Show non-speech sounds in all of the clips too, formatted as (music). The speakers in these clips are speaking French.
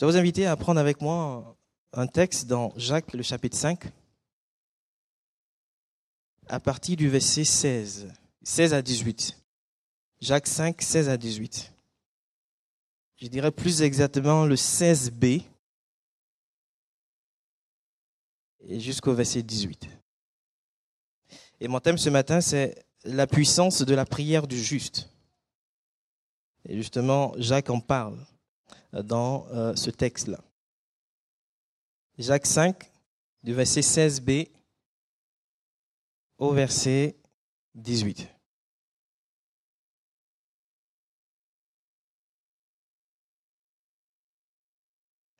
Je vais vous inviter à prendre avec moi un texte dans Jacques, le chapitre 5, à partir du verset 16, 16 à 18. Jacques 5, 16 à 18. Je dirais plus exactement le 16b et jusqu'au verset 18. Et mon thème ce matin, c'est la puissance de la prière du juste. Et justement, Jacques en parle dans euh, ce texte-là. Jacques 5, du verset 16b au verset 18.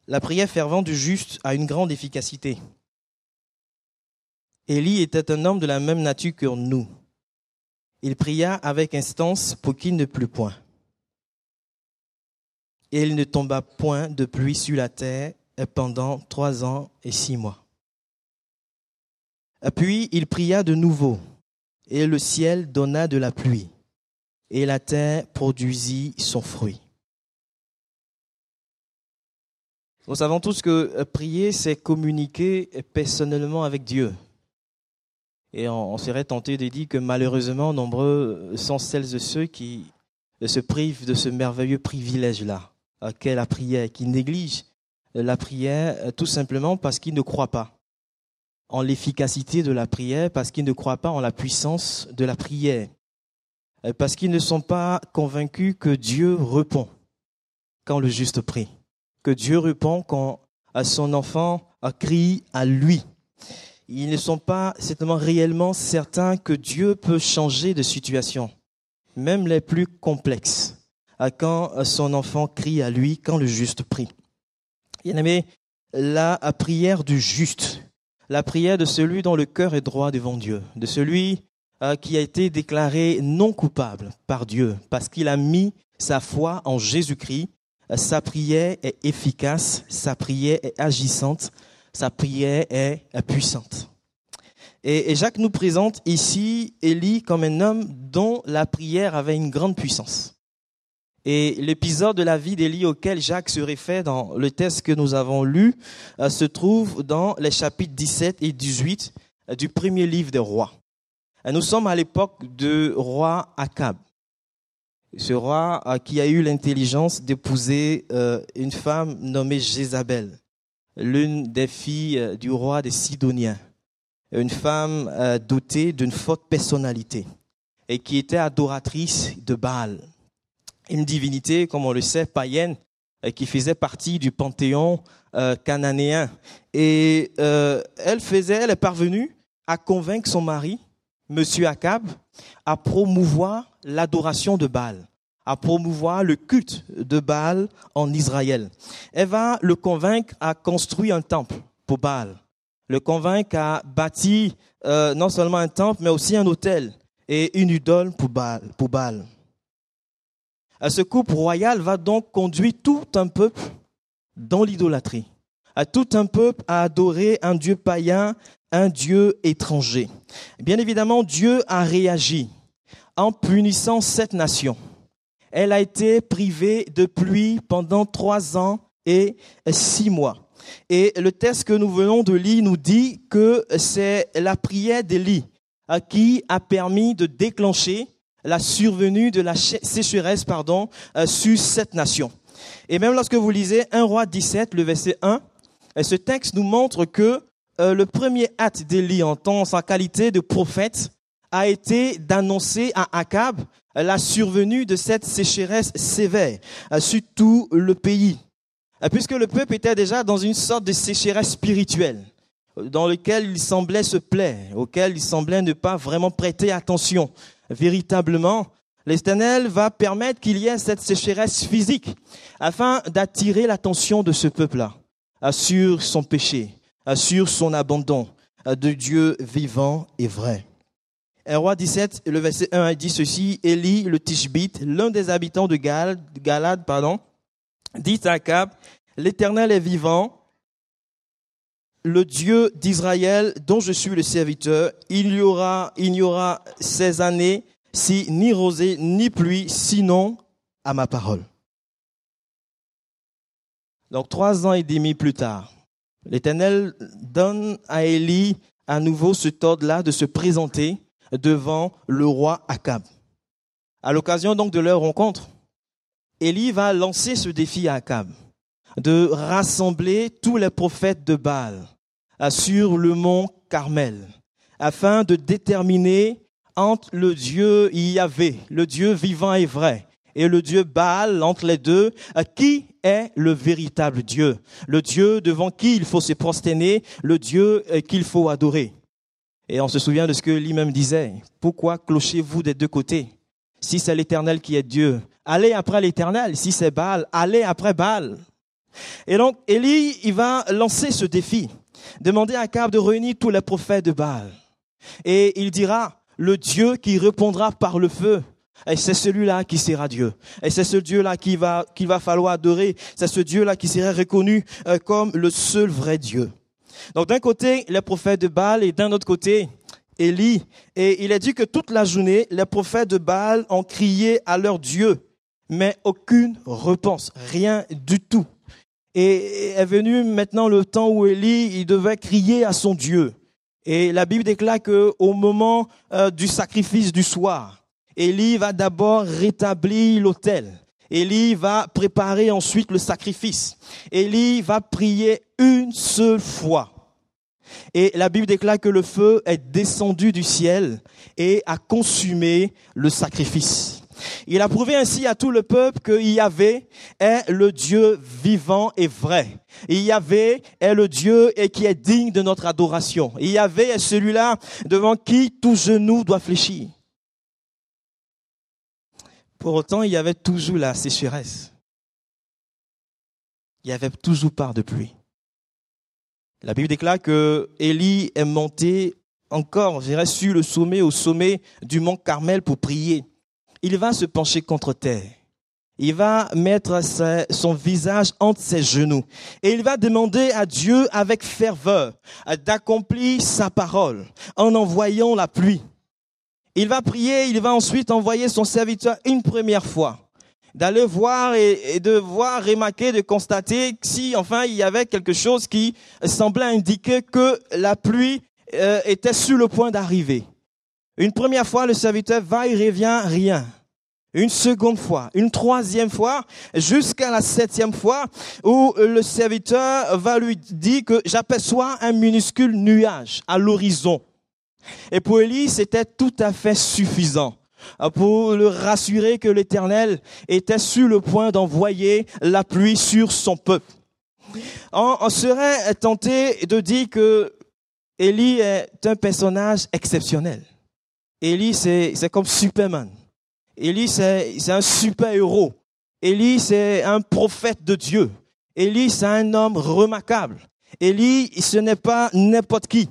La prière fervente du juste a une grande efficacité. Élie était un homme de la même nature que nous. Il pria avec instance pour qu'il ne plût point. Et il ne tomba point de pluie sur la terre pendant trois ans et six mois. Puis il pria de nouveau, et le ciel donna de la pluie, et la terre produisit son fruit. Nous savons tous que prier, c'est communiquer personnellement avec Dieu. Et on, serait tenté de dire que malheureusement, nombreux sont celles et ceux qui se privent de ce merveilleux privilège-là, qu'est la prière, qui négligent la prière tout simplement parce qu'ils ne croient pas en l'efficacité de la prière, parce qu'ils ne croient pas en la puissance de la prière, parce qu'ils ne sont pas convaincus que Dieu répond quand le juste prie, que Dieu répond quand son enfant crie à lui. Ils ne sont pas certainement réellement certains que Dieu peut changer de situation, même les plus complexes, quand son enfant crie à lui, quand le juste prie. Bien aimé, la prière du juste, la prière de celui dont le cœur est droit devant Dieu, de celui euh, qui a été déclaré non coupable par Dieu, parce qu'il a mis sa foi en Jésus-Christ, sa prière est efficace, sa prière est agissante, sa prière est puissante. Et, Jacques nous présente ici Élie comme un homme dont la prière avait une grande puissance. Et l'épisode de la vie d'Élie auquel Jacques se réfère dans le texte que nous avons lu euh, se trouve dans les chapitres 17 et 18 euh, du premier livre des rois. nous sommes à l'époque de roi Akab. Ce roi euh, qui a eu l'intelligence d'épouser une femme nommée Jézabel l'une des filles euh, du roi des Sidoniens, une femme euh, dotée d'une forte personnalité et qui était adoratrice de Baal, une divinité, comme on le sait, païenne, euh, qui faisait partie du panthéon cananéen. Et elle faisait, elle est parvenue à convaincre son mari, Monsieur Akab, à promouvoir l'adoration de Baal à promouvoir le culte de Baal en Israël. Elle va le convaincre à construire un temple pour Baal, le convaincre à bâtir euh, non seulement un temple, mais aussi un hôtel et une idole pour Baal. Pour Baal. Ce couple royal va donc conduire tout un peuple dans l'idolâtrie, à tout un peuple à adorer un Dieu païen, un Dieu étranger. Bien évidemment, Dieu a réagi en punissant cette nation elle a été privée de pluie pendant trois ans et six mois. Et le texte que nous venons de lire nous dit que c'est la prière d'Élie qui a permis de déclencher la survenue de la sécheresse pardon, euh, sur cette nation. Et même lorsque vous lisez 1 roi 17, le verset 1, ce texte nous montre que euh, le premier acte d'Élie en tant sa qualité de prophète a été d'annoncer à Akab la survenue de cette sécheresse sévère euh, sur tout le pays, euh, puisque le peuple était déjà dans une sorte de sécheresse spirituelle, dans lequel il semblait se plaire, auquel il semblait ne pas vraiment prêter attention. Véritablement, l'Éternel va permettre qu'il y ait cette sécheresse physique, afin d'attirer l'attention de ce peuple-là euh, sur son péché, sur son abandon de Dieu vivant et vrai. 1 roi 17, le verset 1 dit ceci, Élie, le Tishbite, l'un des habitants de Galade, pardon, dit à Akab, l'Éternel est vivant, le Dieu d'Israël dont je suis le serviteur, il y aura, il y aura ces années si ni rosée ni pluie, sinon à ma parole. Donc trois ans et demi plus tard, l'Éternel donne à Élie à nouveau ce ordre-là de se présenter devant le roi Akab. À l'occasion donc de leur rencontre, Élie va lancer ce défi à Akab de rassembler tous les prophètes de Baal sur le mont Carmel afin de déterminer entre le Dieu Yahvé, le Dieu vivant et vrai, et le Dieu Baal, entre les deux, qui est le véritable Dieu, le Dieu devant qui il faut se prosterner, le Dieu euh, qu'il faut adorer. Et on se souvient de ce que lui-même disait. Pourquoi clochez-vous des deux côtés? Si c'est l'Éternel qui est Dieu, allez après l'Éternel. Si c'est Baal, allez après Baal. Et donc, Élie, il va lancer ce défi. Demander à Akab de réunir tous les prophètes de Baal. Et il dira, le Dieu qui répondra par le feu, et c'est celui-là qui sera Dieu. Et c'est ce Dieu-là qui va, qu'il va falloir adorer. C'est ce Dieu-là qui sera reconnu euh, comme le seul vrai Dieu. Donc d'un côté, les prophètes de Baal et d'un autre côté, Élie. Et il est dit que toute la journée, les prophètes de Baal ont crié à leur Dieu, mais aucune réponse, rien du tout. Et est venu maintenant le temps où Élie, devait crier à son Dieu. Et la Bible déclare que au moment euh, du sacrifice du soir, Élie va d'abord rétablir l'autel. Élie va préparer ensuite le sacrifice. Élie va prier une seule fois. Et la Bible déclare que le feu est descendu du ciel et a consumé le sacrifice. Il a prouvé ainsi à tout le peuple que Yahvé est le Dieu vivant et vrai. Yahvé est le Dieu et qui est digne de notre adoration. Yahvé est celui-là devant qui tout genou doit fléchir. Pour autant, il y avait toujours la sécheresse. Il y avait toujours part de pluie. La Bible déclare que Élie est monté encore, je dirais, sur le sommet, au sommet du mont Carmel pour prier. Il va se pencher contre terre. Il va mettre son visage entre ses genoux et il va demander à Dieu avec ferveur d'accomplir sa parole en envoyant la pluie. Il va prier, il va ensuite envoyer son serviteur une première fois, d'aller voir et, de voir, remarquer, de constater si enfin il y avait quelque chose qui semblait indiquer que la pluie euh, était sur le point d'arriver. Une première fois, le serviteur va et revient, rien. Une seconde fois, une troisième fois, jusqu'à la septième fois, où le serviteur va lui dire que j'aperçois un minuscule nuage à l'horizon. Et pour Élie, c'était tout à fait suffisant pour le rassurer que l'Éternel était sur le point d'envoyer la pluie sur son peuple. On, serait tenté de dire que Élie est un personnage exceptionnel. Élie, c'est, comme Superman. Élie, c'est, un super-héros. Élie, c'est un prophète de Dieu. Élie, c'est un homme remarquable. Élie, ce n'est pas n'importe qui.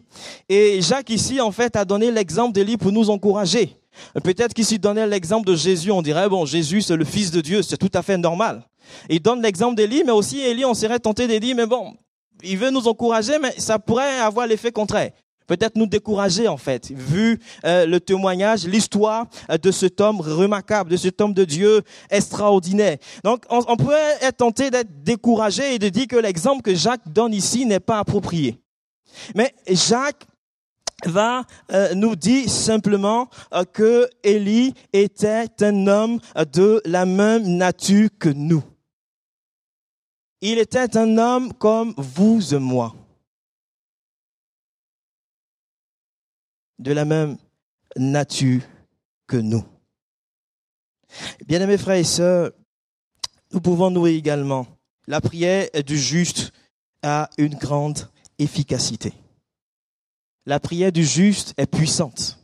Et Jacques ici, en fait, a donné l'exemple d'Élie pour nous encourager. Peut-être qu'ici, donnait l'exemple de Jésus, on dirait, bon, Jésus, c'est le Fils de Dieu, c'est tout à fait normal. Il donne l'exemple d'Élie, mais aussi Élie, on serait tenté de dire, mais bon, il veut nous encourager, mais ça pourrait avoir l'effet contraire peut-être nous décourager en fait, vu euh, le témoignage, l'histoire euh, de cet homme remarquable, de cet homme de Dieu extraordinaire. Donc on, on pourrait être tenté d'être découragé et de dire que l'exemple que Jacques donne ici n'est pas approprié. Mais Jacques va euh, nous dire simplement que Élie était un homme de la même nature que nous. Il était un homme comme vous et moi. De la même nature que nous. Bien-aimés frères et sœurs, nous pouvons nous également. La prière du juste a une grande efficacité. La prière du juste est puissante.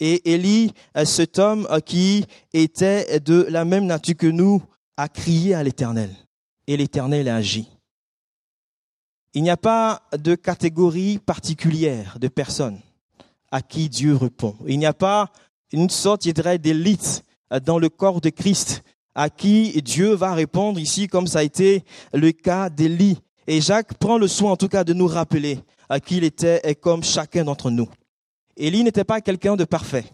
Et Élie, cet homme qui était de la même nature que nous, a crié à l'Éternel. Et l'Éternel a agi. Il n'y a pas de catégorie particulière de personnes à qui Dieu répond. Il n'y a pas une sorte, je dirais, d'élite dans le corps de Christ à qui Dieu va répondre ici, comme ça a été le cas d'Élie. Et Jacques prend le soin, en tout cas, de nous rappeler à qui il était et comme chacun d'entre nous. Élie n'était pas quelqu'un de parfait.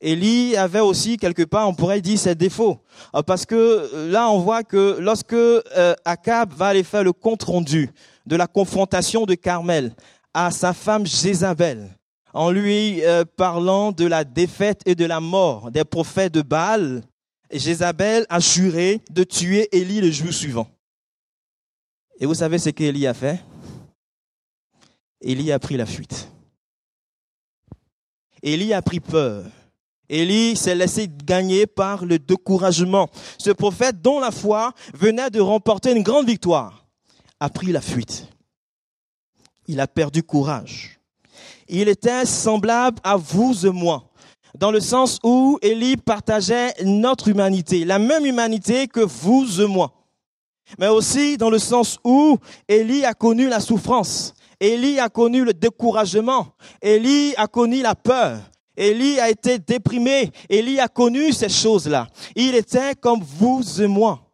Élie avait aussi quelque part, on pourrait dire, ses défauts. Euh, parce que euh, là, on voit que lorsque euh, Akab va aller faire le compte rendu de la confrontation de Carmel à sa femme Jézabel, en lui parlant de la défaite et de la mort des prophètes de Baal, Jézabel a juré de tuer Élie le jour suivant. Et vous savez ce qu'Élie a fait? Élie a pris la fuite. Élie a pris peur. Élie s'est laissé gagner par le découragement. Ce prophète dont la foi venait de remporter une grande victoire a pris la fuite. Il a perdu courage. Il était semblable à vous et moi, dans le sens où Élie partageait notre humanité, la même humanité que vous et moi. Mais aussi dans le sens où Élie a connu la souffrance, Élie a connu le découragement, Élie a connu la peur, Élie a été déprimé. Élie a connu ces choses-là. Il était comme vous et moi.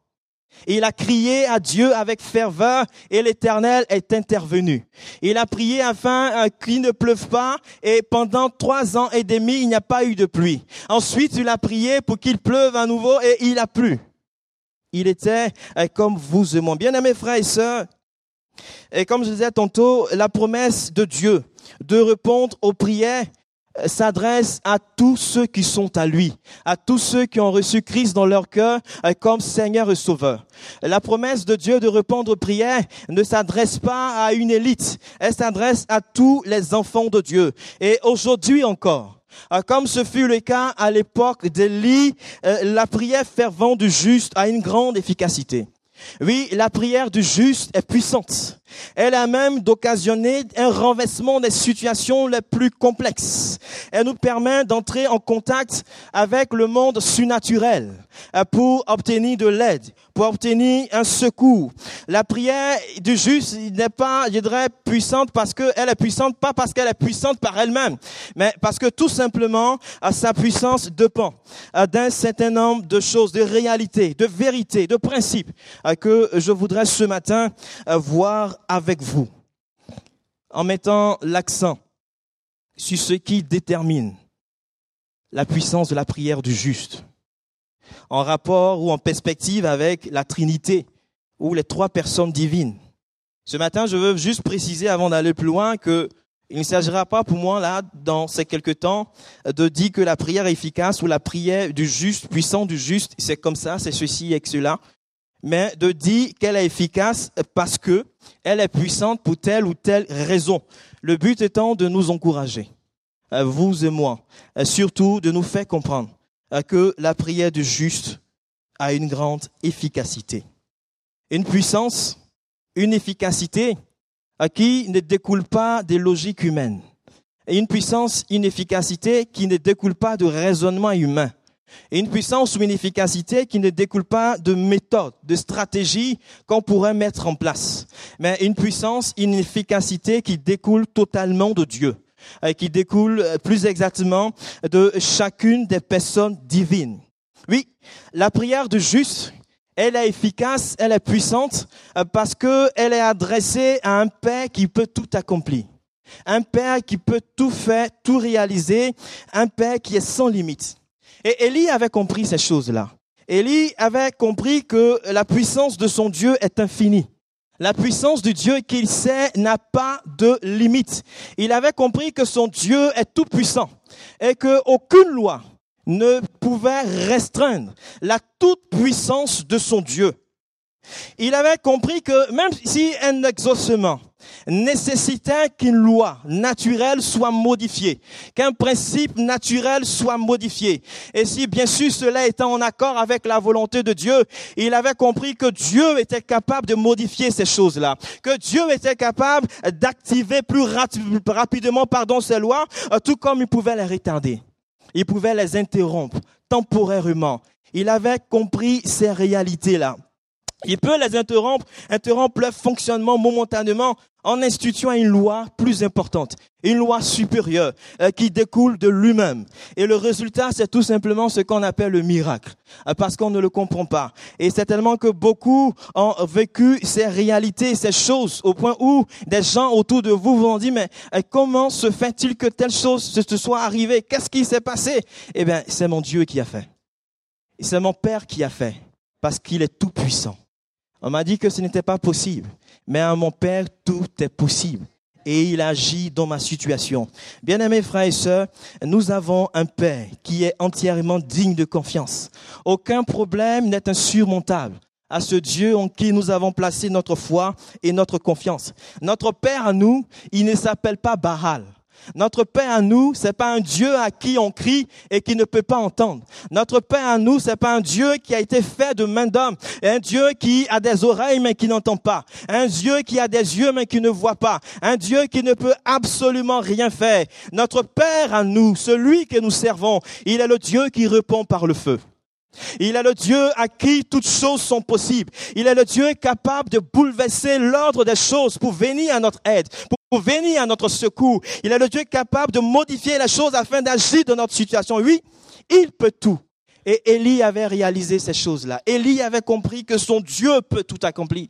Il a crié à Dieu avec ferveur et l'Éternel est intervenu. Il a prié afin euh, qu'il ne pleuve pas et pendant trois ans et demi, il n'y a pas eu de pluie. Ensuite, il a prié pour qu'il pleuve à nouveau et il a plu. Il était euh, comme vous et moi. Bien-aimés frères et sœurs, et comme je disais tantôt, la promesse de Dieu de répondre aux prières s'adresse à tous ceux qui sont à lui, à tous ceux qui ont reçu Christ dans leur cœur euh, comme Seigneur et Sauveur. La promesse de Dieu de répondre aux prières ne s'adresse pas à une élite, elle s'adresse à tous les enfants de Dieu. Et aujourd'hui encore, euh, comme ce fut le cas à l'époque d'Élie, euh, la prière fervente du juste a une grande efficacité. Oui, la prière du juste est puissante. Elle a même d'occasionner un renversement des situations les plus complexes. Elle nous permet d'entrer en contact avec le monde surnaturel euh, pour obtenir de l'aide, pour obtenir un secours. La prière du juste n'est pas, je dirais, puissante parce qu'elle est puissante, pas parce qu'elle est puissante par elle-même, mais parce que tout simplement, sa puissance dépend euh, d'un certain nombre de choses, de réalités, de vérités, de principes euh, que je voudrais ce matin voir avec vous en mettant l'accent sur ce qui détermine la puissance de la prière du juste, en rapport ou en perspective avec la Trinité ou les trois personnes divines. Ce matin, je veux juste préciser avant d'aller plus loin que il ne s'agira pas pour moi là, dans ces quelques temps, de dire que la prière efficace ou la prière du juste, puissant du juste, c'est comme ça, c'est ceci et cela mais de dire qu'elle est efficace parce que elle est puissante pour telle ou telle raison. Le but étant de nous encourager, euh, vous et moi, surtout de nous faire comprendre euh, que la prière du juste a une grande efficacité. Une puissance, une efficacité euh, qui ne découle pas des logiques humaines. Et une puissance, une efficacité qui ne découle pas de raisonnement humain une puissance ou une efficacité qui ne découle pas de méthodes, de stratégies qu'on pourrait mettre en place, mais une puissance, une efficacité qui découle totalement de Dieu, et qui découle euh, plus exactement de chacune des personnes divines. Oui, la prière du juste, elle est efficace, elle est puissante euh, parce qu'elle est adressée à un Père qui peut tout accomplir. Un Père qui peut tout faire, tout réaliser, un Père qui est sans limite. Et Élie avait compris ces choses-là. Élie avait compris que la puissance de son Dieu est infinie. La puissance du Dieu qu'il sait n'a pas de limite. Il avait compris que son Dieu est tout puissant et qu'aucune loi ne pouvait restreindre la toute puissance de son Dieu. Il avait compris que même si un exaucement nécessitait qu'une loi naturelle soit modifiée, qu'un principe naturel soit modifié, et si bien sûr cela était en accord avec la volonté de Dieu, il avait compris que Dieu était capable de modifier ces choses-là, que Dieu était capable d'activer plus rapidement pardon, ces lois, euh, tout comme il pouvait les retarder. Il pouvait les interrompre temporairement. Il avait compris ces réalités-là. Il peut les interrompre, interrompre leur fonctionnement momentanément en instituant une loi plus importante, une loi supérieure euh, qui découle de lui-même. Et le résultat, c'est tout simplement ce qu'on appelle le miracle, euh, parce qu'on ne le comprend pas. Et c'est tellement que beaucoup ont vécu ces réalités, ces choses, au point où des gens autour de vous vous ont dit, mais euh, comment se fait-il que telle chose se soit arrivée? Qu'est-ce qui s'est passé? Eh bien, c'est mon Dieu qui a fait. C'est mon Père qui a fait, parce qu'il est tout puissant. On m'a dit que ce n'était pas possible. Mais à mon Père, tout est possible. Et il agit dans ma situation. Bien-aimés frères et sœurs, nous avons un Père qui est entièrement digne de confiance. Aucun problème n'est insurmontable à ce Dieu en qui nous avons placé notre foi et notre confiance. Notre Père à nous, il ne s'appelle pas Baal. Notre Père à nous, c'est pas un Dieu à qui on crie et qui ne peut pas entendre. Notre Père à nous, c'est pas un Dieu qui a été fait de main d'homme, un Dieu qui a des oreilles mais qui n'entend pas, un Dieu qui a des yeux mais qui ne voit pas, un Dieu qui ne peut absolument rien faire. Notre Père à nous, celui que nous servons, il est le Dieu qui répond par le feu. Il est le Dieu à qui toutes choses sont possibles. Il est le Dieu capable de bouleverser l'ordre des choses pour venir à notre aide, pour venir à notre secours. Il est le Dieu capable de modifier les choses afin d'agir dans notre situation. Oui, il peut tout. Et Élie avait réalisé ces choses-là. Élie avait compris que son Dieu peut tout accomplir.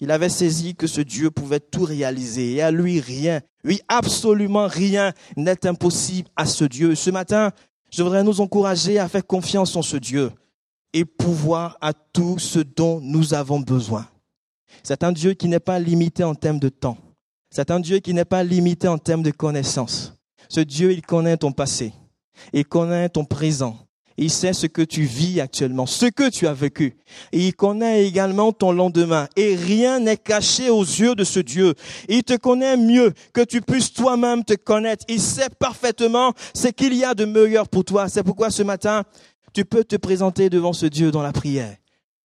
Il avait saisi que ce Dieu pouvait tout réaliser et à lui rien, oui absolument rien n'est impossible à ce Dieu. Ce matin, je voudrais nous encourager à faire confiance en ce Dieu et pouvoir à tout ce dont nous avons besoin. C'est un Dieu qui n'est pas limité en termes de temps. C'est un Dieu qui n'est pas limité en termes de connaissances. Ce Dieu, il connaît ton passé. Il connaît ton présent. Il sait ce que tu vis actuellement, ce que tu as vécu. Il connaît également ton lendemain. Et rien n'est caché aux yeux de ce Dieu. Il te connaît mieux que tu puisses toi-même te connaître. Il sait parfaitement ce qu'il y a de meilleur pour toi. C'est pourquoi ce matin, tu peux te présenter devant ce Dieu dans la prière,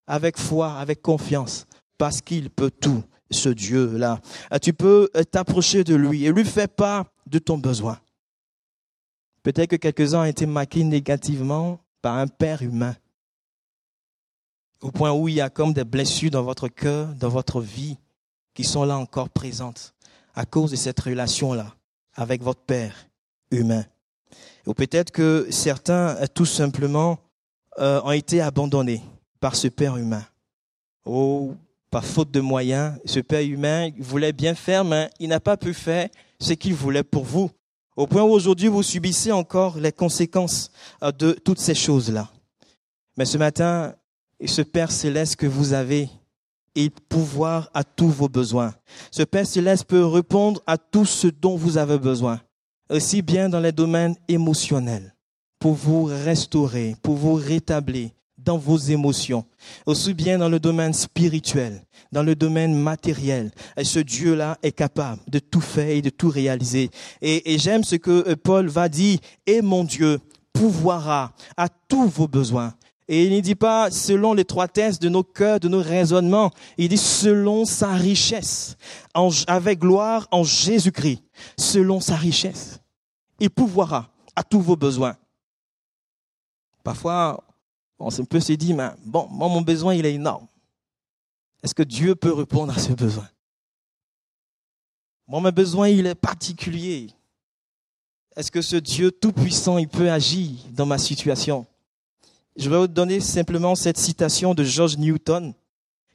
avec foi, avec confiance, parce qu'il peut tout, ce Dieu-là. Ah, tu peux euh, t'approcher de lui et lui faire part de ton besoin. Peut-être que quelques-uns ont été marqués négativement par un père humain, au point où il y a comme des blessures dans votre cœur, dans votre vie, qui sont là encore présentes à cause de cette relation-là avec votre père humain. Ou peut-être que certains, euh, tout simplement, euh, ont été abandonnés par ce père humain. Oh, par faute de moyens. Ce Père humain voulait bien faire, mais il n'a pas pu faire ce qu'il voulait pour vous. Au point où aujourd'hui vous subissez encore les conséquences euh, de toutes ces choses-là. Mais ce matin, ce Père céleste que vous avez, il pouvoir à tous vos besoins. Ce Père céleste peut répondre à tout ce dont vous avez besoin, aussi bien dans les domaines émotionnels, pour vous restaurer, pour vous rétablir, dans vos émotions, aussi bien dans le domaine spirituel, dans le domaine matériel. Et ce Dieu-là est capable de tout faire et de tout réaliser. Et, j'aime ce que euh, Paul va dire, et mon Dieu pouvoira à tous vos besoins. Et il ne dit pas selon tests de nos cœurs, de nos raisonnements. Il dit selon sa richesse, avec gloire en Jésus-Christ, selon sa richesse. Il pouvoira à tous vos besoins. Parfois, on peut se dire, mais bon, moi, mon besoin, il est énorme. Est-ce que Dieu peut répondre à ce besoin? Moi, mon besoin, il est particulier. Est-ce que ce Dieu tout-puissant, il peut agir dans ma situation? Je vais vous donner simplement cette citation de George Newton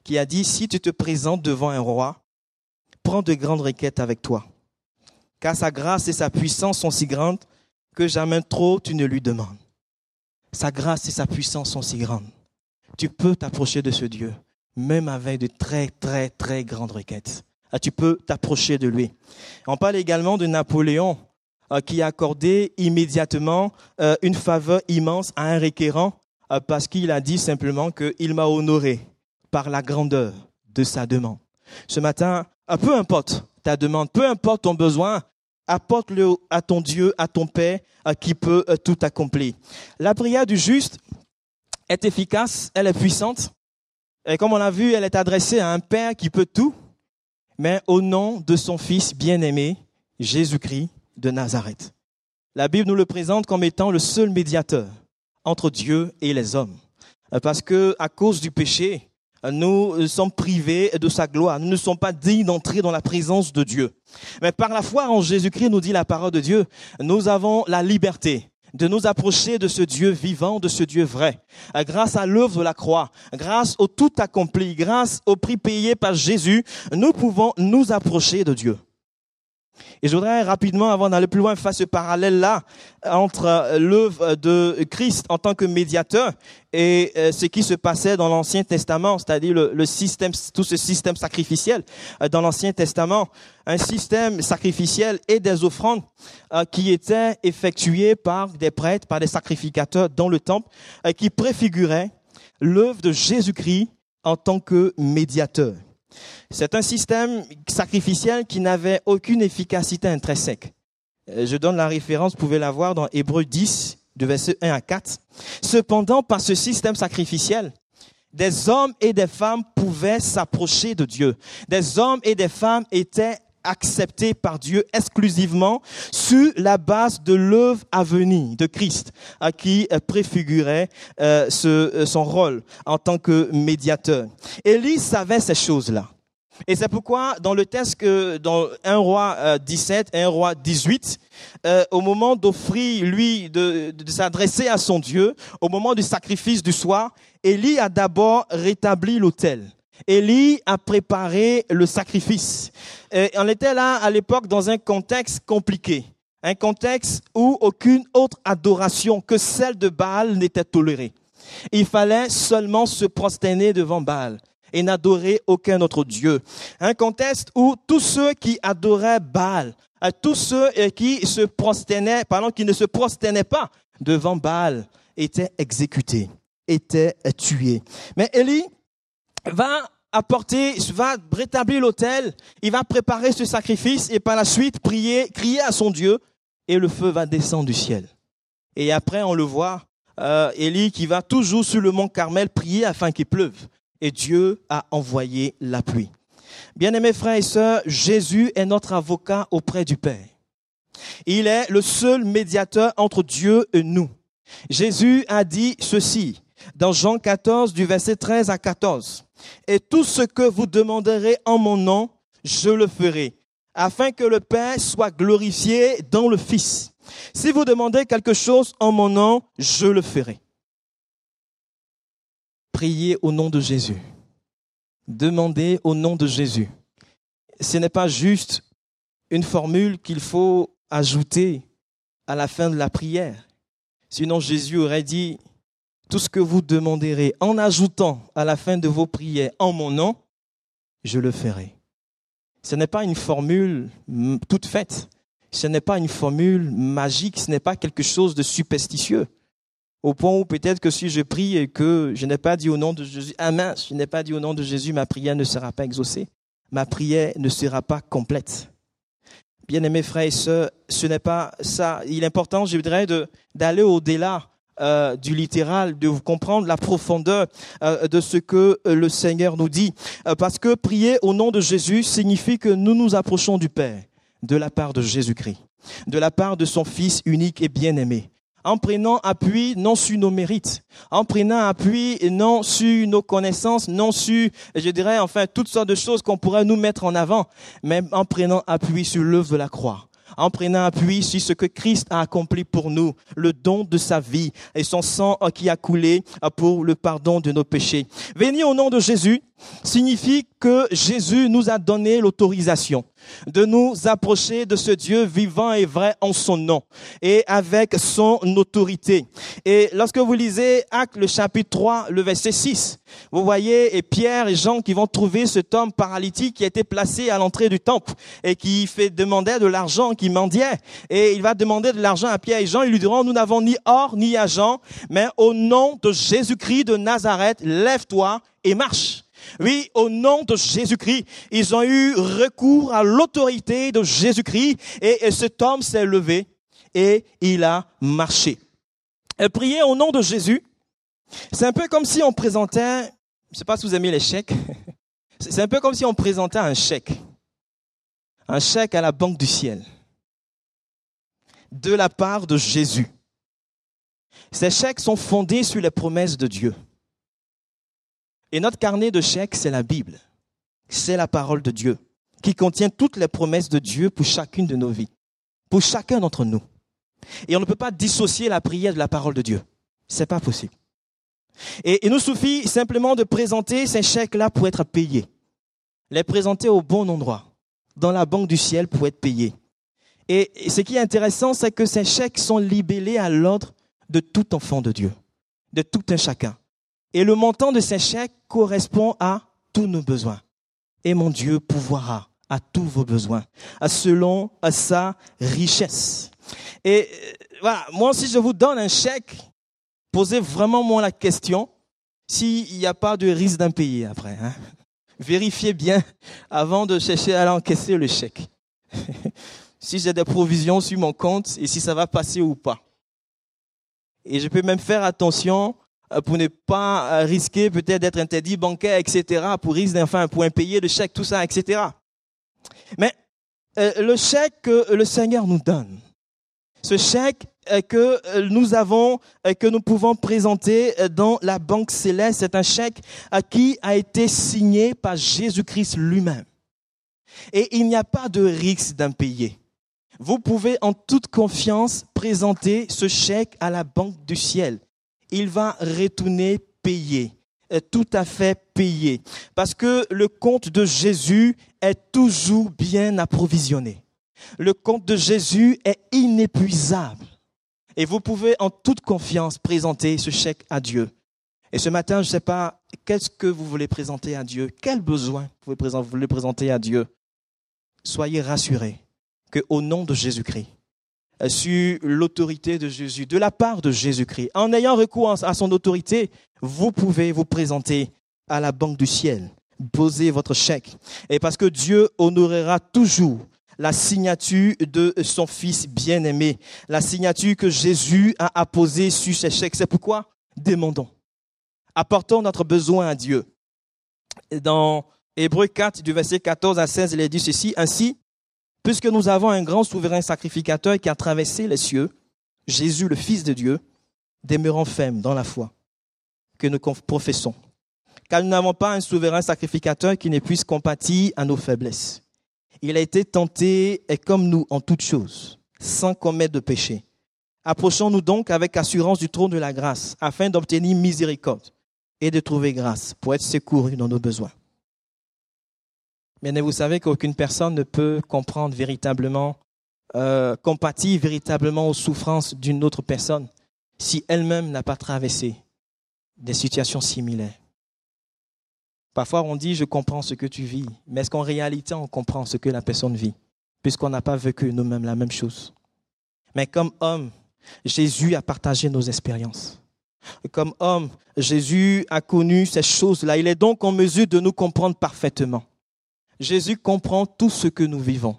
qui a dit, si tu te présentes devant un roi, prends de grandes requêtes avec toi, car sa grâce et sa puissance sont si grandes que jamais trop tu ne lui demandes. Sa grâce et sa puissance sont si grandes. Tu peux t'approcher de ce Dieu, même avec de très, très, très grandes requêtes. Ah, tu peux t'approcher de lui. On parle également de Napoléon, euh, qui a accordé immédiatement euh, une faveur immense à un requérant, euh, parce qu'il a dit simplement qu'il m'a honoré par la grandeur de sa demande. Ce matin, peu importe ta demande, peu importe ton besoin, apporte-le à ton Dieu, à ton Père, qui peut euh, tout accomplir. La prière du juste est efficace, elle est puissante. Et comme on l'a vu, elle est adressée à un Père qui peut tout, mais au nom de son Fils bien-aimé, Jésus-Christ de Nazareth. La Bible nous le présente comme étant le seul médiateur entre Dieu et les hommes, parce que à cause du péché, nous sommes privés de sa gloire. Nous ne sommes pas dignes d'entrer dans la présence de Dieu. Mais par la foi en Jésus-Christ, nous dit la parole de Dieu, nous avons la liberté de nous approcher de ce Dieu vivant, de ce Dieu vrai. Grâce à l'œuvre de la croix, grâce au tout accompli, grâce au prix payé par Jésus, nous pouvons nous approcher de Dieu. Et je voudrais rapidement, avant d'aller plus loin, faire ce parallèle-là entre euh, l'œuvre de Christ en tant que médiateur et euh, ce qui se passait dans l'Ancien Testament, c'est-à-dire le, système, tout ce système sacrificiel euh, dans l'Ancien Testament, un système sacrificiel et des offrandes qui étaient effectuées par des prêtres, par des sacrificateurs dans le temple, qui préfiguraient l'œuvre de Jésus-Christ en tant que médiateur. C'est un système sacrificiel qui n'avait aucune efficacité intrinsèque. Euh, je donne la référence, vous pouvez la voir dans Hébreu 10, de verset 1 à 4. Cependant, par ce système sacrificiel, des hommes et des femmes pouvaient s'approcher de Dieu. Des hommes et des femmes étaient acceptés par Dieu exclusivement sur la base de l'œuvre à venir de Christ, à qui préfigurait euh, ce, son rôle en tant que médiateur. Élie savait ces choses-là. Et c'est pourquoi dans le texte dans 1 roi 17 et 1 roi 18, euh, au moment d'offrir, lui, de s'adresser à son Dieu, au moment du sacrifice du soir, Élie a d'abord rétabli l'autel. Élie a préparé le sacrifice. Et on était là à l'époque dans un contexte compliqué, un contexte où aucune autre adoration que celle de Baal n'était tolérée. Il fallait seulement se prosterner devant Baal et n'adorer aucun autre Dieu. Un contexte où tous ceux qui adoraient Baal, euh, tous ceux euh, qui se prosternaient, pardon, qui ne se prosternaient pas devant Baal, étaient exécutés, étaient tués. Mais Élie va apporter, va rétablir l'autel, il va préparer ce sacrifice et par la suite prier, crier à son Dieu et le feu va descendre du ciel. Et après, on le voit, euh, Élie qui va toujours sur le mont Carmel prier afin qu'il pleuve et Dieu a envoyé la pluie. Bien-aimés frères et sœurs, Jésus est notre avocat auprès du Père. Il est le seul médiateur entre Dieu et nous. Jésus a dit ceci dans Jean 14 du verset 13 à 14. Et tout ce que vous demanderez en mon nom, je le ferai, afin que le Père soit glorifié dans le Fils. Si vous demandez quelque chose en mon nom, je le ferai prier au nom de Jésus. Demandez au nom de Jésus. Ce n'est pas juste une formule qu'il faut ajouter à la fin de la prière. Sinon Jésus aurait dit, tout ce que vous demanderez en ajoutant à la fin de vos prières en mon nom, je le ferai. Ce n'est pas une formule toute faite. Ce n'est pas une formule magique. Ce n'est pas quelque chose de superstitieux. Au point où peut-être que si je prie et que je n'ai pas dit au nom de Jésus, ah mince, je n'ai pas dit au nom de Jésus, ma prière ne sera pas exaucée. Ma prière ne sera pas complète. Bien-aimés frères et sœurs, ce n'est pas ça. Il est important, je voudrais, d'aller au-delà euh, du littéral, de comprendre la profondeur euh, de ce que euh, le Seigneur nous dit. parce que prier au nom de Jésus signifie que nous nous approchons du Père de la part de Jésus-Christ, de la part de son Fils unique et bien-aimé en prenant appui non sur nos mérites, en prenant appui non sur nos connaissances, non sur, je dirais, enfin, toutes sortes de choses qu'on pourrait nous mettre en avant, mais en prenant appui sur l'œuvre de la croix en prenant appui sur ce que Christ a accompli pour nous, le don de sa vie et son sang qui a coulé pour le pardon de nos péchés. Venir au nom de Jésus signifie que Jésus nous a donné l'autorisation de nous approcher de ce Dieu vivant et vrai en son nom et avec son autorité. Et lorsque vous lisez Acte le chapitre 3, le verset 6, vous voyez et Pierre et Jean qui vont trouver cet homme paralytique qui a été placé à l'entrée du temple et qui fait demander de l'argent, qui mendiait. Et il va demander de l'argent à Pierre et Jean. Ils lui diront, nous n'avons ni or ni argent, mais au nom de Jésus-Christ de Nazareth, lève-toi et marche. Oui, au nom de Jésus-Christ, ils ont eu recours à l'autorité de Jésus-Christ et, cet homme s'est levé et il a marché. Et prier au nom de Jésus, c'est un peu comme si on présentait, je ne sais pas si vous aimez les chèques, (laughs) c'est un peu comme si on présentait un chèque, un chèque à la banque du ciel, de la part de Jésus. Ces chèques sont fondés sur les promesses de Dieu. Et notre carnet de chèques, c'est la Bible. C'est la parole de Dieu qui contient toutes les promesses de Dieu pour chacune de nos vies, pour chacun d'entre nous. Et on ne peut pas dissocier la prière de la parole de Dieu. C'est pas possible. Et il nous suffit simplement de présenter ces chèques-là pour être payés. Les présenter au bon endroit, dans la banque du ciel pour être payés. Et ce qui est intéressant, c'est que ces chèques sont libellés à l'ordre de tout enfant de Dieu, de tout un chacun. Et le montant de ces chèques correspond à tous nos besoins. Et mon Dieu pourvoira à tous vos besoins, selon sa richesse. Et euh, voilà, moi si je vous donne un chèque, posez vraiment moi la question s'il n'y a pas de risque d'impayé après. Hein. Vérifiez bien avant de chercher à encaisser le chèque. (laughs) si j'ai des provisions sur mon compte et si ça va passer ou pas. Et je peux même faire attention pour ne pas risquer peut-être d'être interdit bancaire, etc., pour risque enfin pour impayé de chèque, tout ça, etc. Mais euh, le chèque que le Seigneur nous donne, ce chèque euh, que euh, nous avons, euh, que nous pouvons présenter dans la banque céleste, c'est un chèque qui a été signé par Jésus-Christ lui-même. Et il n'y a pas de risque d'impayé. Vous pouvez en toute confiance présenter ce chèque à la banque du ciel. Il va retourner payé, tout à fait payé, parce que le compte de Jésus est toujours bien approvisionné. Le compte de Jésus est inépuisable. Et vous pouvez en toute confiance présenter ce chèque à Dieu. Et ce matin, je ne sais pas, qu'est-ce que vous voulez présenter à Dieu? Quel besoin vous voulez présenter à Dieu? Soyez rassurés qu'au nom de Jésus-Christ, sur l'autorité de Jésus, de la part de Jésus-Christ, en ayant recours à son autorité, vous pouvez vous présenter à la banque du ciel, poser votre chèque. Et parce que Dieu honorera toujours la signature de son Fils bien-aimé, la signature que Jésus a apposée sur ses chèques. C'est pourquoi demandons. Apportons notre besoin à Dieu. Dans Hébreu 4, du verset 14 à 16, il est dit ceci, Ainsi, puisque nous avons un grand souverain sacrificateur qui a traversé les cieux, Jésus, le Fils de Dieu, demeurons fermes dans la foi que nous professons. Car nous n'avons pas un souverain sacrificateur qui ne puisse compatir à nos faiblesses il a été tenté et comme nous en toutes choses, sans commettre de péché. Approchons-nous donc avec assurance du trône de la grâce, afin d'obtenir miséricorde et de trouver grâce pour être secouru dans nos besoins. Mais vous savez qu'aucune personne ne peut comprendre véritablement, euh, compatir véritablement aux souffrances d'une autre personne si elle-même n'a pas traversé des situations similaires. Parfois, on dit, je comprends ce que tu vis, mais est-ce qu'en réalité, on comprend ce que la personne vit, puisqu'on n'a pas vécu nous-mêmes la même chose? Mais comme homme, Jésus a partagé nos expériences. Comme homme, Jésus a connu ces choses-là. Il est donc en mesure de nous comprendre parfaitement. Jésus comprend tout ce que nous vivons.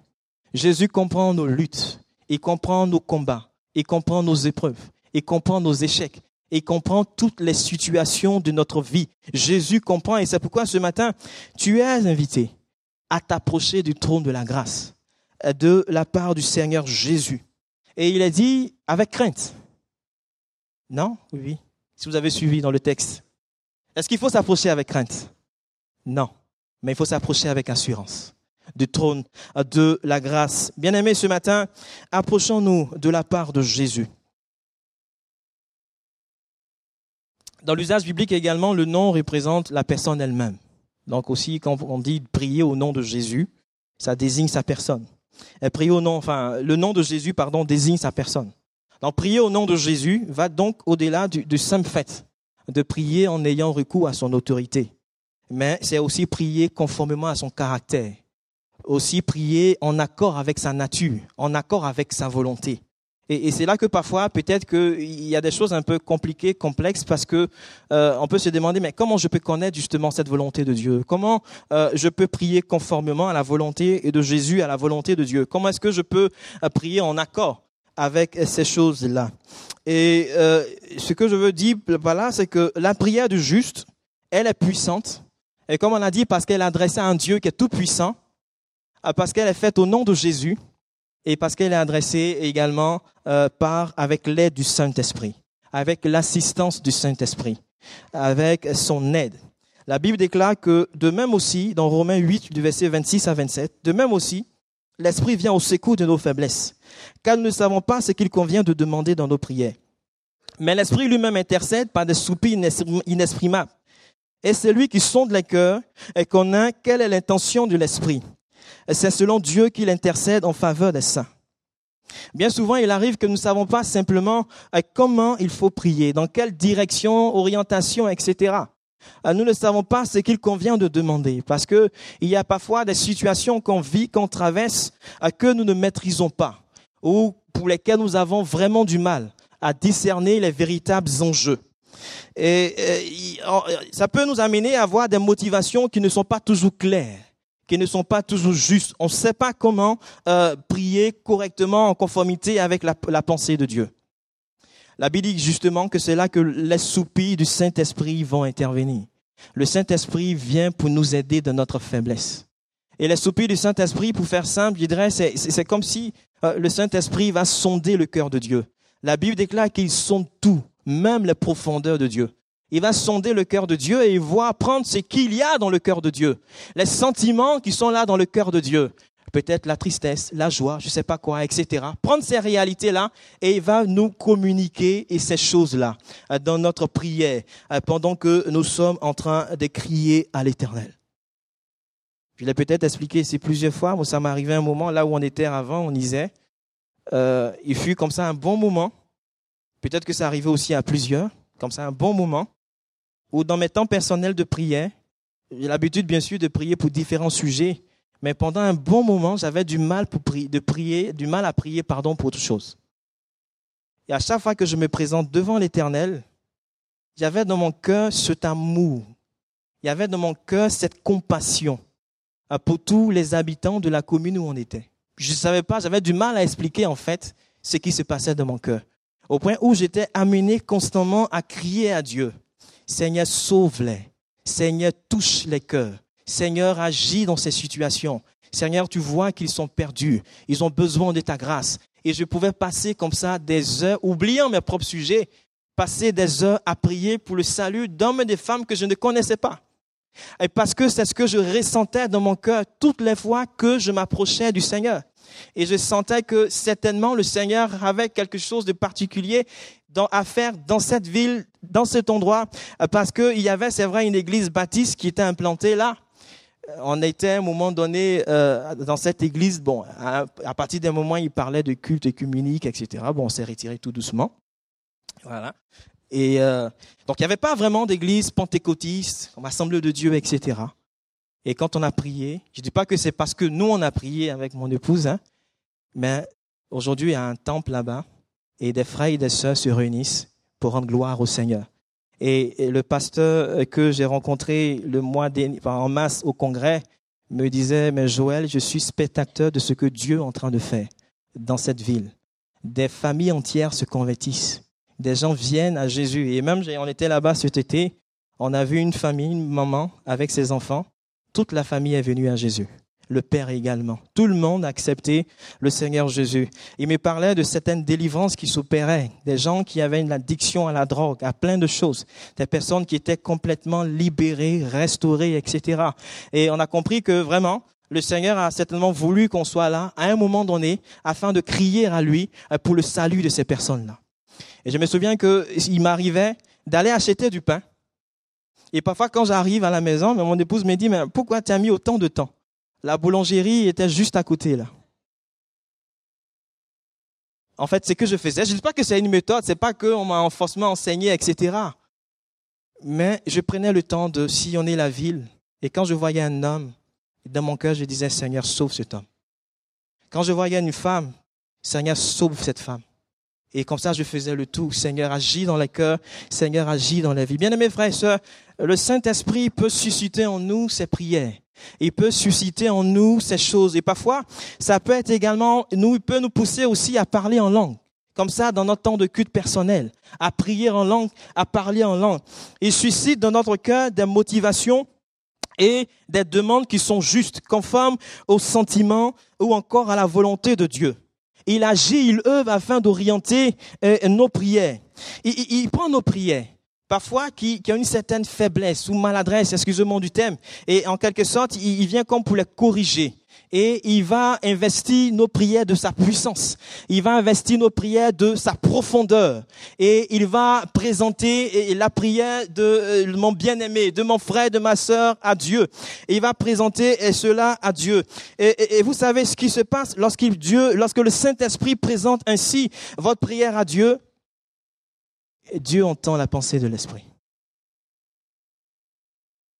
Jésus comprend nos luttes. Il comprend nos combats. Il comprend nos épreuves. Il comprend nos échecs et comprend toutes les situations de notre vie. Jésus comprend et c'est pourquoi ce matin, tu es invité à t'approcher du trône de la grâce de la part du Seigneur Jésus. Et il est dit avec crainte. Non? Oui, oui. Si vous avez suivi dans le texte. Est-ce qu'il faut s'approcher avec crainte? Non. Mais il faut s'approcher avec assurance du trône de la grâce. Bien-aimés, ce matin, approchons-nous de la part de Jésus. Dans l'usage biblique également, le nom représente la personne elle-même. Donc aussi, quand on dit prier au nom de Jésus, ça désigne sa personne. Et prier au nom, enfin, le nom de Jésus, pardon, désigne sa personne. Donc prier au nom de Jésus va donc au-delà du simple fait de prier en ayant recours à son autorité. Mais c'est aussi prier conformément à son caractère. Aussi prier en accord avec sa nature, en accord avec sa volonté. Et, c'est là que parfois, peut-être qu'il y a des choses un peu compliquées, complexes, parce que euh, on peut se demander, mais comment je peux connaître justement cette volonté de Dieu? Comment euh, je peux prier conformément à la volonté de Jésus, à la volonté de Dieu? Comment est-ce que je peux euh, prier en accord avec ces choses-là? Et ce que je veux dire voilà, c'est que la prière du juste, elle est puissante. Et comme on a dit, parce qu'elle est adressée à un Dieu qui est tout puissant, parce qu'elle est faite au nom de Jésus, et parce qu'elle est adressée également euh, par avec l'aide du Saint-Esprit, avec l'assistance du Saint-Esprit, avec son aide. La Bible déclare que de même aussi, dans Romains 8, du verset 26 à 27, de même aussi, l'Esprit vient au secours de nos faiblesses, car nous ne savons pas ce qu'il convient de demander dans nos prières. Mais l'Esprit lui-même intercède par des soupirs inexprimables. Et c'est lui qui sonde les cœurs et connaît quelle est l'intention de l'Esprit. C'est selon Dieu qu'il intercède en faveur des saints. Bien souvent, il arrive que nous ne savons pas simplement euh, comment il faut prier, dans quelle direction, orientation, etc. Euh, nous ne savons pas ce qu'il convient de demander, parce que il y a parfois des situations qu'on vit, qu'on traverse, euh, que nous ne maîtrisons pas, ou pour lesquelles nous avons vraiment du mal à discerner les véritables enjeux. Et, ça peut nous amener à avoir des motivations qui ne sont pas toujours claires qui ne sont pas toujours justes. On ne sait pas comment euh, prier correctement en conformité avec la, pensée de Dieu. La Bible dit justement que c'est là que les soupirs du Saint-Esprit vont intervenir. Le Saint-Esprit vient pour nous aider dans notre faiblesse. Et les soupirs du Saint-Esprit, pour faire simple, je dirais, c'est comme si euh, le Saint-Esprit va sonder le cœur de Dieu. La Bible déclare qu'il sonde tout, même les profondeurs de Dieu. Il va sonder le cœur de Dieu et il va prendre ce qu'il y a dans le cœur de Dieu. Les sentiments qui sont là dans le cœur de Dieu. Peut-être la tristesse, la joie, je ne sais pas quoi, etc. Prendre ces réalités-là et il va nous communiquer ces choses-là euh, dans notre prière euh, pendant que nous sommes en train de crier à l'éternel. Je l'ai peut-être expliqué ici plusieurs fois. Moi, ça m'est arrivé un moment là où on était avant, on disait. Euh, il fut comme ça un bon moment. Peut-être que ça arrivait aussi à plusieurs, comme ça un bon moment ou dans mes temps personnels de prière, j'ai l'habitude bien sûr de prier pour différents sujets, mais pendant un bon moment, j'avais du mal pour prier, de prier, du mal à prier pardon pour autre chose. Et à chaque fois que je me présente devant l'Éternel, j'avais dans mon cœur cet amour, il y avait dans mon cœur cette compassion euh, pour tous les habitants de la commune où on était. Je ne savais pas, j'avais du mal à expliquer en fait ce qui se passait dans mon cœur, au point où j'étais amené constamment à crier à Dieu. Seigneur, sauve-les. Seigneur, touche les cœurs. Seigneur, agis dans ces situations. Seigneur, tu vois qu'ils sont perdus. Ils ont besoin de ta grâce. Et je pouvais passer comme ça des heures, oubliant mes propres sujets, passer des heures à prier pour le salut d'hommes et de femmes que je ne connaissais pas. Et parce que c'est ce que je ressentais dans mon cœur toutes les fois que je m'approchais du Seigneur. Et je sentais que certainement le Seigneur avait quelque chose de particulier à faire dans cette ville, dans cet endroit, euh, parce qu'il y avait, c'est vrai, une église baptiste qui était implantée là. Euh, on était à un moment donné euh, dans cette église, bon, à, partir d'un moment, il parlait de culte écuménique, etc. Bon, on s'est retiré tout doucement. Voilà. Et donc, il n'y avait pas vraiment d'église pentecôtiste, comme assemblée de Dieu, etc. Et quand on a prié, je ne dis pas que c'est parce que nous, on a prié avec mon épouse, hein, mais aujourd'hui, il y a un temple là-bas et des frères et des sœurs se réunissent pour rendre gloire au Seigneur. Et, le pasteur que j'ai rencontré le mois dernier, en masse au congrès me disait, mais Joël, je suis spectateur de ce que Dieu est en train de faire dans cette ville. Des familles entières se convertissent. Des gens viennent à Jésus. Et même, on était là-bas cet été, on a vu une famille, une maman avec ses enfants. Toute la famille est venue à Jésus le Père également. Tout le monde a accepté le Seigneur Jésus. Il me parlait de certaines délivrances qui s'opéraient, des gens qui avaient une addiction à la drogue, à plein de choses, des personnes qui étaient complètement libérées, restaurées, etc. Et on a compris que vraiment, le Seigneur a certainement voulu qu'on soit là à un moment donné afin de crier à lui euh, pour le salut de ces personnes-là. Et je me souviens qu'il m'arrivait d'aller acheter du pain. Et parfois, quand j'arrive à la maison, mon épouse me dit, mais pourquoi tu mis autant de temps? La boulangerie était juste à côté, là. En fait, c'est que je faisais. Je ne dis pas que c'est une méthode, c'est pas qu'on m'a forcément enseigné, etc. Mais je prenais le temps de sillonner la ville. Et quand je voyais un homme, dans mon cœur, je disais, Seigneur, sauve cet homme. Quand je voyais une femme, Seigneur, sauve cette femme. Et comme ça, je faisais le tout. Seigneur, agis dans les cœurs. Seigneur, agis dans la vie. Bien aimés frères et sœurs, le Saint-Esprit peut susciter en nous ses prières. Il peut susciter en nous ces choses. Et parfois, ça peut être également, nous, il peut nous pousser aussi à parler en langue. Comme ça, dans notre temps de culte personnel, à prier en langue, à parler en langue. Il suscite dans notre cœur des motivations et des demandes qui sont justes, conformes aux sentiments ou encore à la volonté de Dieu. Il agit, il œuvre afin d'orienter euh, nos prières. Il, prend nos prières parfois qui, qui a une certaine faiblesse ou maladresse, excusez-moi du thème, et en quelque sorte, il, il vient comme pour les corriger et il va investir nos prières de sa puissance. Il va investir nos prières de sa profondeur et il va présenter la prière de euh, mon bien-aimé, de mon frère, de ma sœur à Dieu. Il va présenter cela à Dieu. Et, et vous savez ce qui se passe lorsque Dieu, lorsque le Saint-Esprit présente ainsi votre prière à Dieu, Dieu entend la pensée de l'Esprit.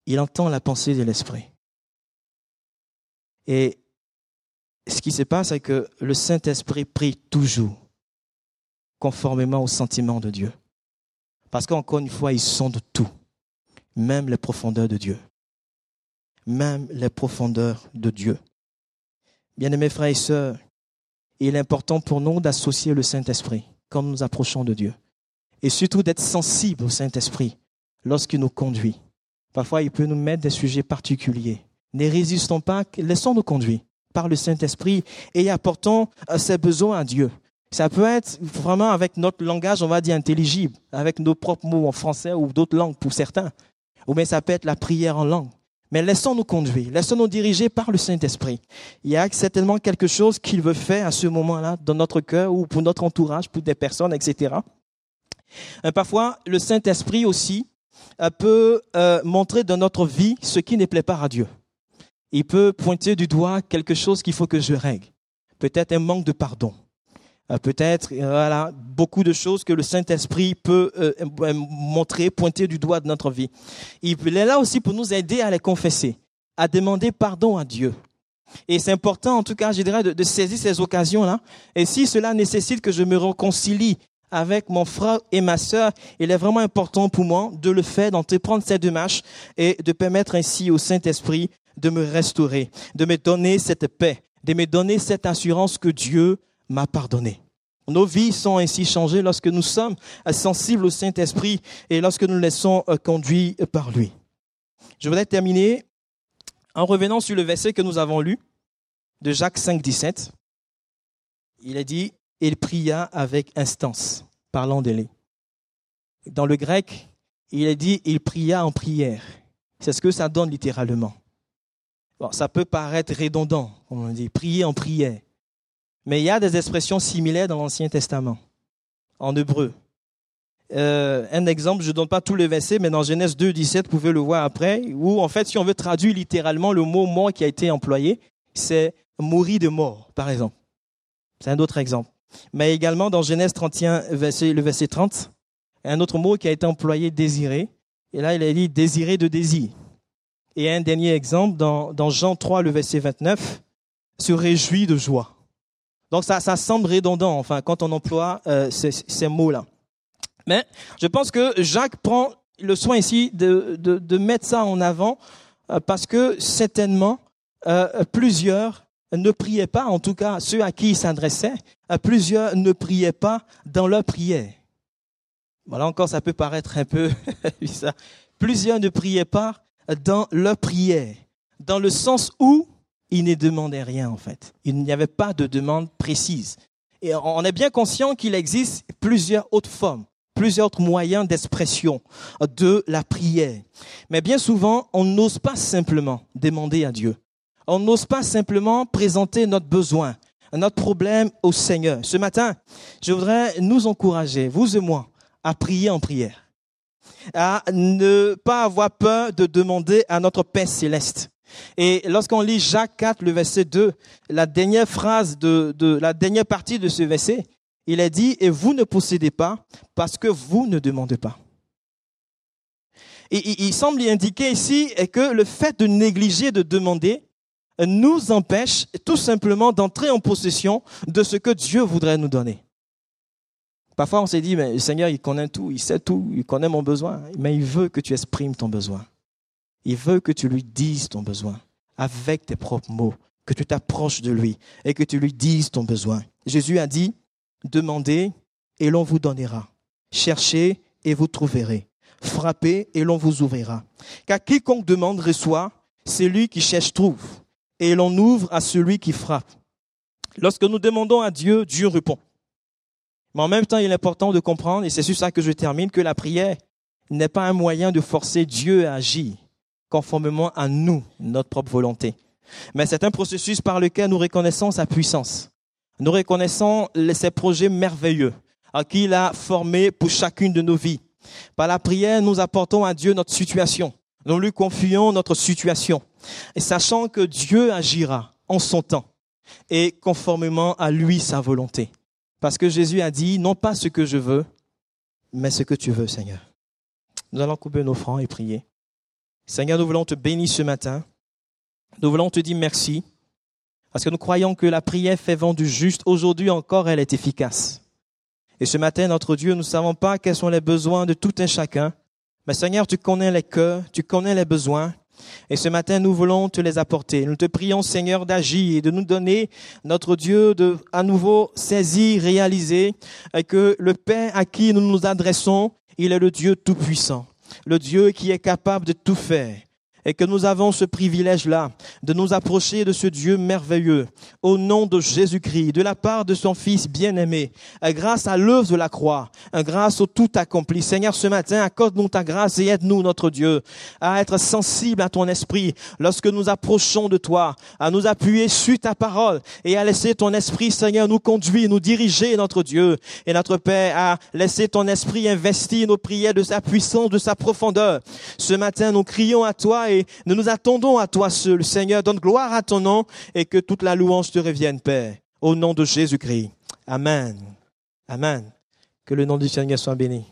Il entend la pensée de l'Esprit. Et ce qui se passe, c'est que le Saint-Esprit prie toujours conformément au sentiment de Dieu. Parce qu'encore une fois, il sonde tout, même les profondeurs de Dieu. Même les profondeurs de Dieu. Bien-aimés frères et sœurs, il est important pour nous d'associer le Saint-Esprit quand nous approchons de Dieu. Et surtout d'être sensible au Saint-Esprit lorsqu'il nous conduit. Parfois, il peut nous mettre des sujets particuliers. Ne résistons pas, laissons-nous conduire par le Saint-Esprit et apportons euh, ses besoins à Dieu. Ça peut être vraiment avec notre langage, on va dire, intelligible, avec nos propres mots en français ou d'autres langues pour certains. Ou bien ça peut être la prière en langue. Mais laissons-nous conduire, laissons-nous diriger par le Saint-Esprit. Il y a certainement quelque chose qu'il veut faire à ce moment-là dans notre cœur ou pour notre entourage, pour des personnes, etc. Euh, parfois, le Saint-Esprit aussi euh, peut montrer dans notre vie ce qui ne plaît pas à Dieu il peut pointer du doigt quelque chose qu'il faut que je règle. Peut-être un manque de pardon. Euh, peut-être voilà beaucoup de choses que le Saint-Esprit peut euh, euh, montrer, pointer du doigt de notre vie. Il est là aussi pour nous aider à les confesser, à demander pardon à Dieu. Et c'est important, en tout cas, je dirais, de, de saisir ces occasions-là. Et si cela nécessite que je me réconcilie avec mon frère et ma sœur, il est vraiment important pour moi de le faire, d'entreprendre cette démarche et de permettre ainsi au Saint-Esprit de me restaurer, de me donner cette paix, de me donner cette assurance que Dieu m'a pardonné. Nos vies sont ainsi changées lorsque nous sommes sensibles au Saint-Esprit et lorsque nous laissons euh, conduire par lui. Je voudrais terminer en revenant sur le verset que nous avons lu de Jacques 5, 17. Il a dit, il pria avec instance, parlant d'elle. Dans le grec, il a dit, il pria en prière. C'est ce que ça donne littéralement ça peut paraître redondant, on dit, prier en prière. Mais il y a des expressions similaires dans l'Ancien Testament, en hébreu. Euh, un exemple, je ne donne pas tous les versets, mais dans Genèse 2, 17, vous pouvez le voir après, où en fait, si on veut traduire littéralement le mot mort qui a été employé, c'est mourir de mort, par exemple. C'est un autre exemple. Mais également dans Genèse 31, verset, le verset 30, un autre mot qui a été employé, désirer. Et là, il a dit désirer de désir. Et un dernier exemple, dans, dans Jean 3, le verset 29, se réjouit de joie. Donc ça, ça semble redondant, enfin, quand on emploie euh, ces, ces mots-là. Mais je pense que Jacques prend le soin ici de, de, de mettre ça en avant euh, parce que certainement euh, plusieurs ne priaient pas, en tout cas ceux à qui il s'adressait, euh, plusieurs ne priaient pas dans leur prière. Voilà encore, ça peut paraître un peu (laughs) bizarre. Plusieurs ne priaient pas dans leur prière, dans le sens où ils ne demandaient rien en fait. Il n'y avait pas de demande précise. Et on est bien conscient qu'il existe plusieurs autres formes, plusieurs autres moyens d'expression de la prière. Mais bien souvent, on n'ose pas simplement demander à Dieu. On n'ose pas simplement présenter notre besoin, notre problème au Seigneur. Ce matin, je voudrais nous encourager, vous et moi, à prier en prière à ne pas avoir peur de demander à notre Père céleste. Et lorsqu'on lit Jacques 4, le verset 2, la dernière phrase de, de la dernière partie de ce verset, il est dit, et vous ne possédez pas parce que vous ne demandez pas. Et il semble y indiquer ici que le fait de négliger de demander nous empêche tout simplement d'entrer en possession de ce que Dieu voudrait nous donner. Parfois, on s'est dit, mais le Seigneur, il connaît tout, il sait tout, il connaît mon besoin, mais il veut que tu exprimes ton besoin. Il veut que tu lui dises ton besoin avec tes propres mots, que tu t'approches de lui et que tu lui dises ton besoin. Jésus a dit, demandez et l'on vous donnera. Cherchez et vous trouverez. Frappez et l'on vous ouvrira. Car quiconque demande reçoit, celui qui cherche trouve. Et l'on ouvre à celui qui frappe. Lorsque nous demandons à Dieu, Dieu répond. Mais en même temps, il est important de comprendre, et c'est sur ça que je termine, que la prière n'est pas un moyen de forcer Dieu à agir conformément à nous, notre propre volonté. Mais c'est un processus par lequel nous reconnaissons sa puissance. Nous reconnaissons ses projets merveilleux qu'il a formés pour chacune de nos vies. Par la prière, nous apportons à Dieu notre situation. Nous lui confions notre situation. Et sachant que Dieu agira en son temps et conformément à lui sa volonté. Parce que Jésus a dit, non pas ce que je veux, mais ce que tu veux, Seigneur. Nous allons couper nos francs et prier. Seigneur, nous voulons te bénir ce matin. Nous voulons te dire merci. Parce que nous croyons que la prière fait vent du juste. Aujourd'hui encore, elle est efficace. Et ce matin, notre Dieu, nous ne savons pas quels sont les besoins de tout un chacun. Mais Seigneur, tu connais les cœurs, tu connais les besoins. Et ce matin, nous voulons te les apporter. Nous te prions, Seigneur, d'agir et de nous donner, notre Dieu, de à nouveau saisir, réaliser que le Père à qui nous nous adressons, il est le Dieu tout-puissant, le Dieu qui est capable de tout faire et que nous avons ce privilège-là de nous approcher de ce Dieu merveilleux au nom de Jésus-Christ, de la part de son Fils bien-aimé, grâce à l'œuvre de la croix, grâce au tout accompli. Seigneur, ce matin, accorde-nous ta grâce et aide-nous, notre Dieu, à être sensibles à ton esprit lorsque nous approchons de toi, à nous appuyer sur ta parole et à laisser ton esprit, Seigneur, nous conduire, nous diriger, notre Dieu et notre Père, à laisser ton esprit investir nos prières de sa puissance, de sa profondeur. Ce matin, nous crions à nous nous attendons à toi seul. Seigneur, donne gloire à ton nom et que toute la louange te revienne, Père. Au nom de Jésus-Christ. Amen. Amen. Que le nom du Seigneur soit béni.